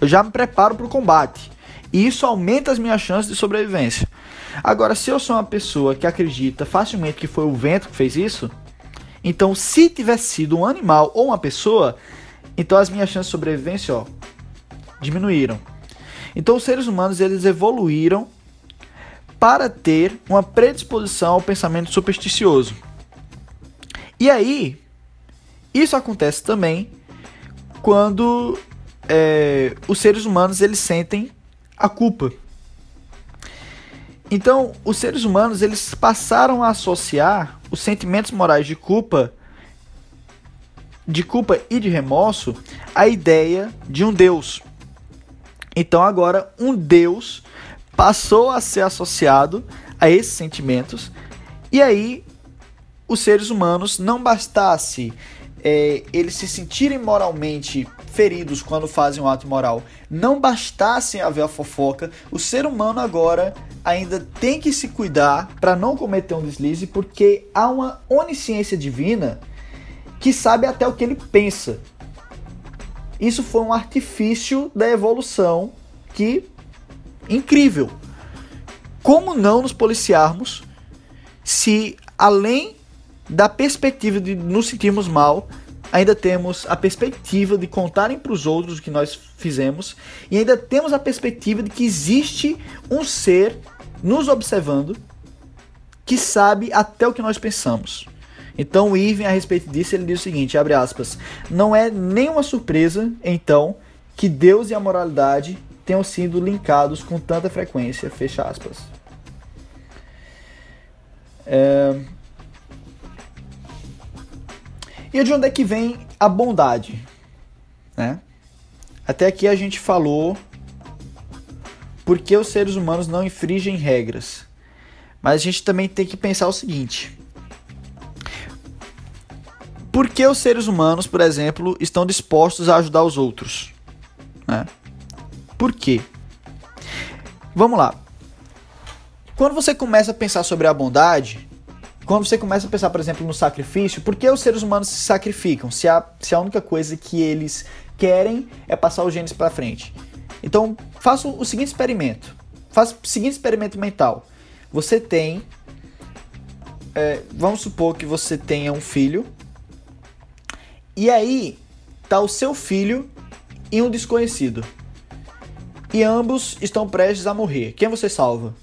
Eu já me preparo para o combate. E isso aumenta as minhas chances de sobrevivência. Agora, se eu sou uma pessoa que acredita facilmente que foi o vento que fez isso, então se tivesse sido um animal ou uma pessoa, então as minhas chances de sobrevivência, ó, diminuíram. Então os seres humanos eles evoluíram para ter uma predisposição ao pensamento supersticioso. E aí, isso acontece também quando é, os seres humanos eles sentem a culpa. Então, os seres humanos eles passaram a associar os sentimentos morais de culpa, de culpa e de remorso à ideia de um Deus. Então, agora um Deus passou a ser associado a esses sentimentos e aí os seres humanos não bastasse é, eles se sentirem moralmente feridos quando fazem um ato moral, não bastassem haver a fofoca, o ser humano agora ainda tem que se cuidar para não cometer um deslize, porque há uma onisciência divina que sabe até o que ele pensa. Isso foi um artifício da evolução que incrível. Como não nos policiarmos se além da perspectiva de nos sentirmos mal, ainda temos a perspectiva de contarem para os outros o que nós fizemos e ainda temos a perspectiva de que existe um ser nos observando que sabe até o que nós pensamos. Então o Irving a respeito disso ele diz o seguinte, abre aspas, não é nenhuma surpresa então que Deus e a moralidade tenham sido linkados com tanta frequência, fecha aspas. É, e de onde é que vem a bondade? Né? Até aqui a gente falou porque os seres humanos não infringem regras. Mas a gente também tem que pensar o seguinte: por que os seres humanos, por exemplo, estão dispostos a ajudar os outros? Né? Por quê? Vamos lá. Quando você começa a pensar sobre a bondade, quando você começa a pensar, por exemplo, no sacrifício, por que os seres humanos se sacrificam? Se a, se a única coisa que eles querem é passar os genes para frente. Então, faça o seguinte experimento. faz o seguinte experimento mental. Você tem. É, vamos supor que você tenha um filho. E aí tá o seu filho e um desconhecido. E ambos estão prestes a morrer. Quem você salva?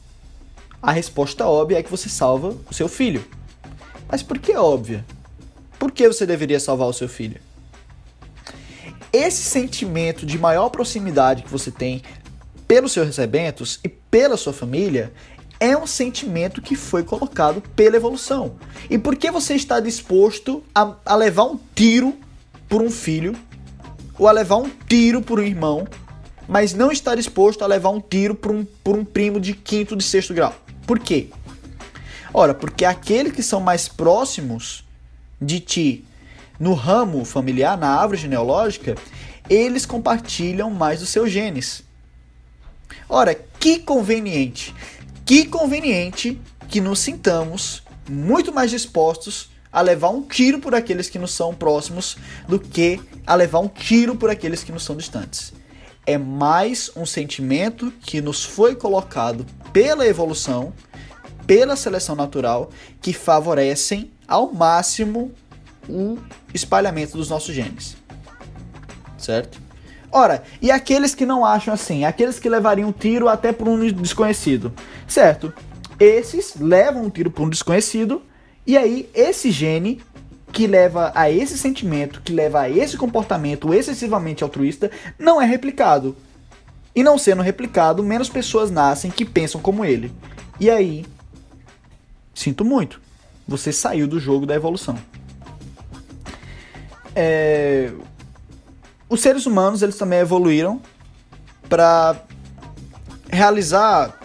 A resposta óbvia é que você salva o seu filho. Mas por que óbvia? Por que você deveria salvar o seu filho? Esse sentimento de maior proximidade que você tem pelos seus recebentos e pela sua família é um sentimento que foi colocado pela evolução. E por que você está disposto a, a levar um tiro por um filho ou a levar um tiro por um irmão, mas não está disposto a levar um tiro por um, por um primo de quinto, de sexto grau? Por quê? Ora, porque aqueles que são mais próximos de ti no ramo familiar, na árvore genealógica, eles compartilham mais dos seus genes. Ora, que conveniente, que conveniente que nos sintamos muito mais dispostos a levar um tiro por aqueles que nos são próximos do que a levar um tiro por aqueles que nos são distantes. É mais um sentimento que nos foi colocado pela evolução, pela seleção natural, que favorecem ao máximo o espalhamento dos nossos genes. Certo? Ora, e aqueles que não acham assim? Aqueles que levariam um tiro até por um desconhecido. Certo? Esses levam um tiro por um desconhecido, e aí esse gene que leva a esse sentimento, que leva a esse comportamento excessivamente altruísta, não é replicado. E não sendo replicado, menos pessoas nascem que pensam como ele. E aí, sinto muito, você saiu do jogo da evolução. É, os seres humanos eles também evoluíram para realizar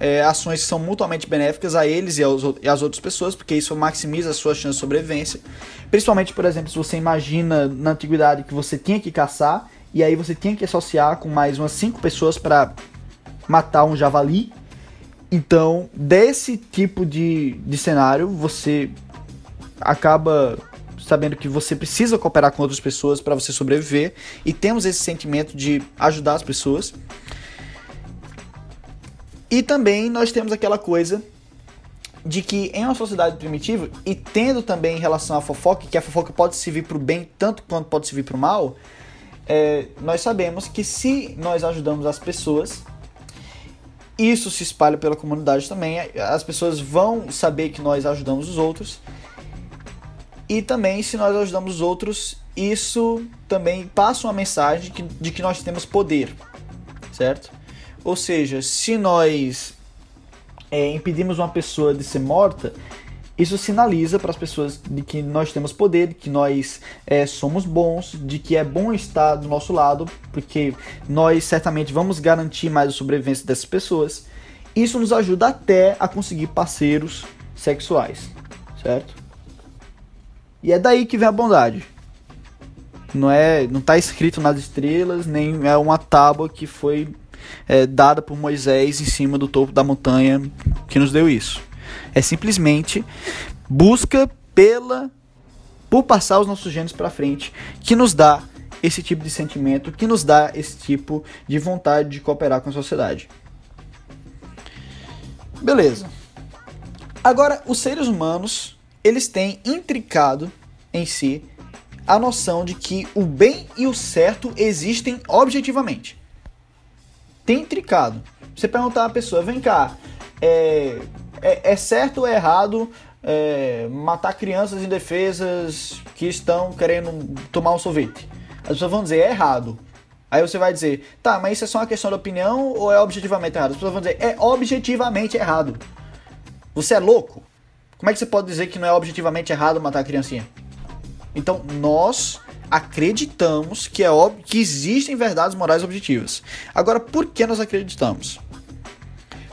é, ações que são mutuamente benéficas a eles e, aos, e às outras pessoas, porque isso maximiza as suas chances de sobrevivência. Principalmente, por exemplo, se você imagina na antiguidade que você tinha que caçar e aí você tinha que associar com mais umas cinco pessoas para matar um javali. Então, desse tipo de, de cenário, você acaba sabendo que você precisa cooperar com outras pessoas para você sobreviver e temos esse sentimento de ajudar as pessoas. E também nós temos aquela coisa de que em uma sociedade primitiva e tendo também em relação à fofoca, que a fofoca pode servir para o bem tanto quanto pode servir para o mal, é, nós sabemos que se nós ajudamos as pessoas, isso se espalha pela comunidade também, as pessoas vão saber que nós ajudamos os outros e também, se nós ajudamos os outros, isso também passa uma mensagem de que, de que nós temos poder, certo? Ou seja, se nós é, impedimos uma pessoa de ser morta, isso sinaliza para as pessoas de que nós temos poder, de que nós é, somos bons, de que é bom estar do nosso lado, porque nós certamente vamos garantir mais a sobrevivência dessas pessoas. Isso nos ajuda até a conseguir parceiros sexuais, certo? E é daí que vem a bondade. Não é, não está escrito nas estrelas, nem é uma tábua que foi é, dada por Moisés em cima do topo da montanha que nos deu isso. É simplesmente busca pela por passar os nossos genes para frente que nos dá esse tipo de sentimento, que nos dá esse tipo de vontade de cooperar com a sociedade. Beleza. Agora, os seres humanos eles têm intricado em si a noção de que o bem e o certo existem objetivamente. Tem intricado. Você perguntar a pessoa, vem cá, é, é, é certo ou é errado é, matar crianças indefesas que estão querendo tomar um sorvete? As pessoas vão dizer, é errado. Aí você vai dizer, tá, mas isso é só uma questão de opinião ou é objetivamente errado? As pessoas vão dizer, é objetivamente errado. Você é louco? Como é que você pode dizer que não é objetivamente errado matar a criancinha? Então, nós acreditamos que é óbvio que existem verdades morais objetivas. Agora, por que nós acreditamos?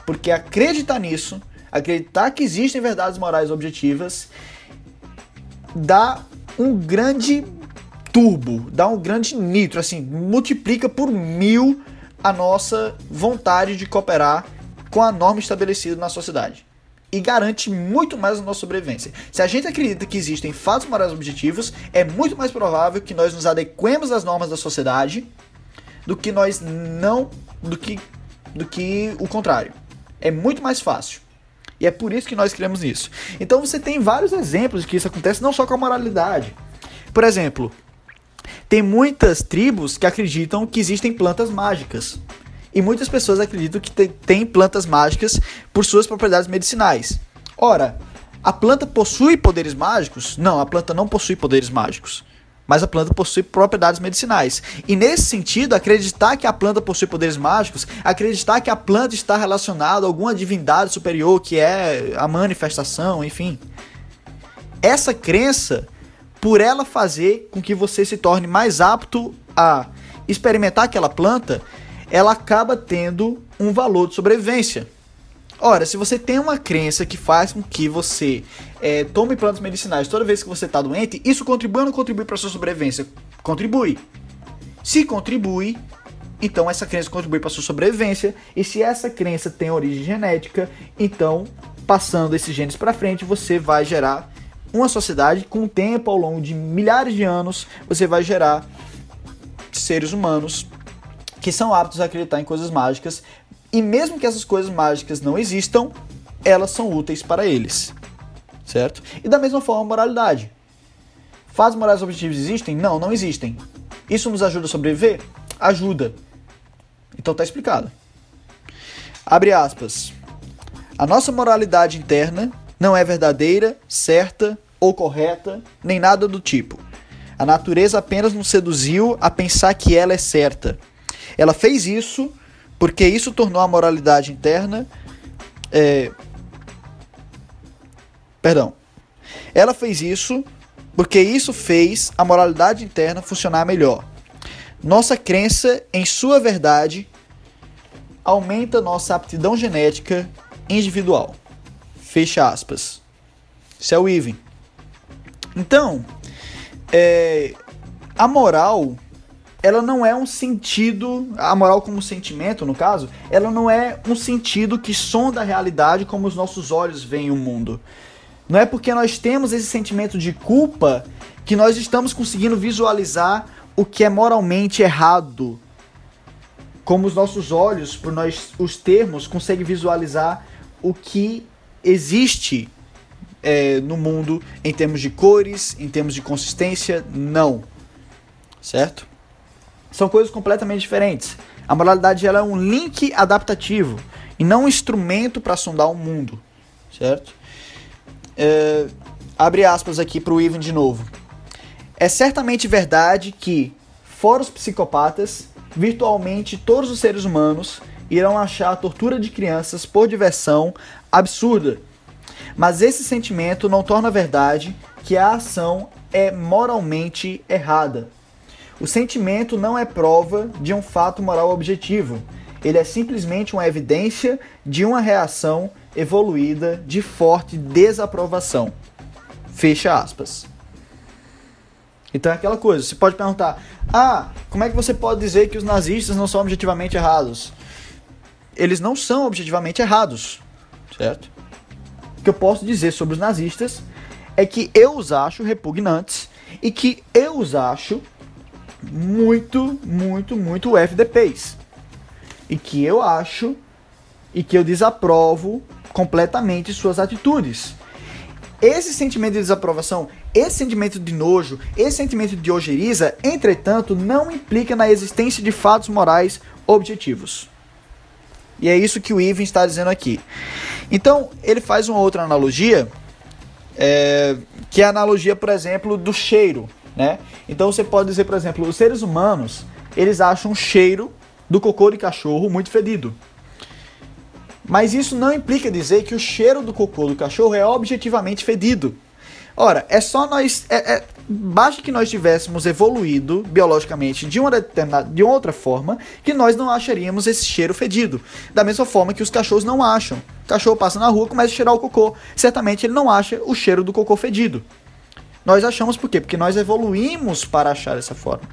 Porque acreditar nisso, acreditar que existem verdades morais objetivas, dá um grande turbo, dá um grande nitro, assim, multiplica por mil a nossa vontade de cooperar com a norma estabelecida na sociedade e garante muito mais a nossa sobrevivência. Se a gente acredita que existem fatos morais objetivos, é muito mais provável que nós nos adequemos às normas da sociedade do que nós não. do que do que o contrário. É muito mais fácil. E é por isso que nós criamos isso. Então você tem vários exemplos de que isso acontece não só com a moralidade. Por exemplo, tem muitas tribos que acreditam que existem plantas mágicas. E muitas pessoas acreditam que tem plantas mágicas por suas propriedades medicinais. Ora, a planta possui poderes mágicos? Não, a planta não possui poderes mágicos. Mas a planta possui propriedades medicinais. E nesse sentido, acreditar que a planta possui poderes mágicos, acreditar que a planta está relacionada a alguma divindade superior, que é a manifestação, enfim. Essa crença, por ela fazer com que você se torne mais apto a experimentar aquela planta, ela acaba tendo um valor de sobrevivência. Ora, se você tem uma crença que faz com que você é, tome plantas medicinais toda vez que você está doente, isso contribui ou não contribui para sua sobrevivência? Contribui. Se contribui, então essa crença contribui para sua sobrevivência. E se essa crença tem origem genética, então passando esses genes para frente, você vai gerar uma sociedade com o tempo, ao longo de milhares de anos, você vai gerar seres humanos que são aptos a acreditar em coisas mágicas, e mesmo que essas coisas mágicas não existam, elas são úteis para eles. Certo? E da mesma forma, moralidade. Fatos morais objetivos existem? Não, não existem. Isso nos ajuda a sobreviver? Ajuda. Então tá explicado. Abre aspas. A nossa moralidade interna não é verdadeira, certa ou correta, nem nada do tipo. A natureza apenas nos seduziu a pensar que ela é certa. Ela fez isso porque isso tornou a moralidade interna. É... Perdão. Ela fez isso porque isso fez a moralidade interna funcionar melhor. Nossa crença em sua verdade aumenta nossa aptidão genética individual. Fecha aspas. Isso é o Even. Então, é, a moral ela não é um sentido, a moral como sentimento, no caso, ela não é um sentido que sonda a realidade como os nossos olhos veem o mundo. Não é porque nós temos esse sentimento de culpa que nós estamos conseguindo visualizar o que é moralmente errado. Como os nossos olhos, por nós os termos, conseguem visualizar o que existe é, no mundo em termos de cores, em termos de consistência, não. Certo? São coisas completamente diferentes. A moralidade ela é um link adaptativo e não um instrumento para sondar o mundo, certo? É, abre aspas aqui para o Ivan de novo. É certamente verdade que, fora os psicopatas, virtualmente todos os seres humanos irão achar a tortura de crianças por diversão absurda. Mas esse sentimento não torna verdade que a ação é moralmente errada. O sentimento não é prova de um fato moral objetivo. Ele é simplesmente uma evidência de uma reação evoluída de forte desaprovação. Fecha aspas. Então é aquela coisa, você pode perguntar: "Ah, como é que você pode dizer que os nazistas não são objetivamente errados?" Eles não são objetivamente errados, certo? O que eu posso dizer sobre os nazistas é que eu os acho repugnantes e que eu os acho muito, muito, muito FDPs. E que eu acho e que eu desaprovo completamente suas atitudes. Esse sentimento de desaprovação, esse sentimento de nojo, esse sentimento de ojeriza, entretanto, não implica na existência de fatos morais objetivos. E é isso que o Ivan está dizendo aqui. Então, ele faz uma outra analogia, é, que é a analogia, por exemplo, do cheiro né? Então você pode dizer, por exemplo, os seres humanos, eles acham o cheiro do cocô de cachorro muito fedido. Mas isso não implica dizer que o cheiro do cocô do cachorro é objetivamente fedido. Ora, é só nós. É, é, basta que nós tivéssemos evoluído biologicamente de uma determinada, de outra forma, que nós não acharíamos esse cheiro fedido. Da mesma forma que os cachorros não acham. O cachorro passa na rua, começa a cheirar o cocô. Certamente ele não acha o cheiro do cocô fedido. Nós achamos por quê? Porque nós evoluímos para achar dessa forma.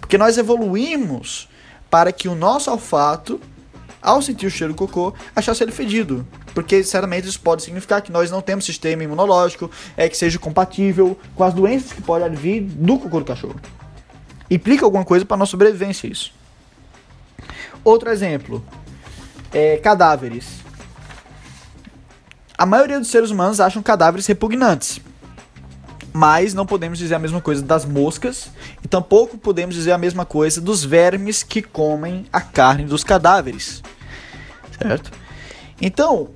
Porque nós evoluímos para que o nosso olfato, ao sentir o cheiro do cocô, achasse ele fedido. Porque, certamente, isso pode significar que nós não temos sistema imunológico, é que seja compatível com as doenças que podem vir do cocô do cachorro. Implica alguma coisa para nossa sobrevivência isso. Outro exemplo. é, cadáveres. A maioria dos seres humanos acham cadáveres repugnantes. Mas não podemos dizer a mesma coisa das moscas e tampouco podemos dizer a mesma coisa dos vermes que comem a carne dos cadáveres. Certo? Então,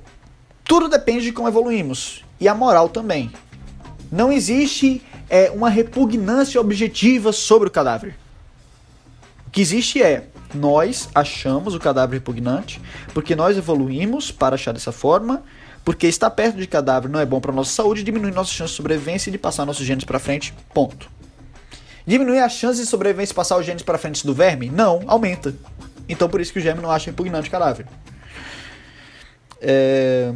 tudo depende de como evoluímos e a moral também. Não existe é, uma repugnância objetiva sobre o cadáver. O que existe é nós achamos o cadáver repugnante porque nós evoluímos para achar dessa forma porque estar perto de cadáver não é bom para nossa saúde diminui nossas chances de sobrevivência e de passar nossos genes para frente. Ponto. Diminui as chances de sobrevivência e passar os genes para frente do verme? Não, aumenta. Então por isso que o germe não acha repugnante cadáver. É...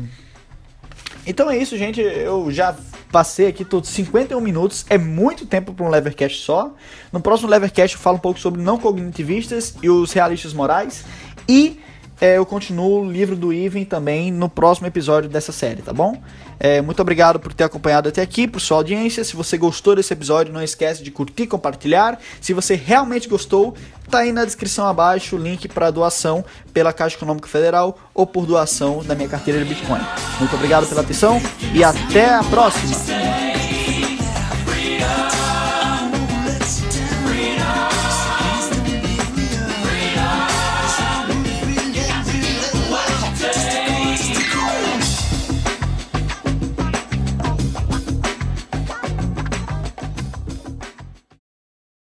Então é isso, gente. Eu já passei aqui todos 51 minutos. É muito tempo para um Levercast só. No próximo Levercast eu falo um pouco sobre não cognitivistas e os realistas morais. E é, eu continuo o livro do Ivan também no próximo episódio dessa série, tá bom? É, muito obrigado por ter acompanhado até aqui, por sua audiência. Se você gostou desse episódio, não esquece de curtir compartilhar. Se você realmente gostou, tá aí na descrição abaixo o link para doação pela Caixa Econômica Federal ou por doação da minha carteira de Bitcoin. Muito obrigado pela atenção e até a próxima!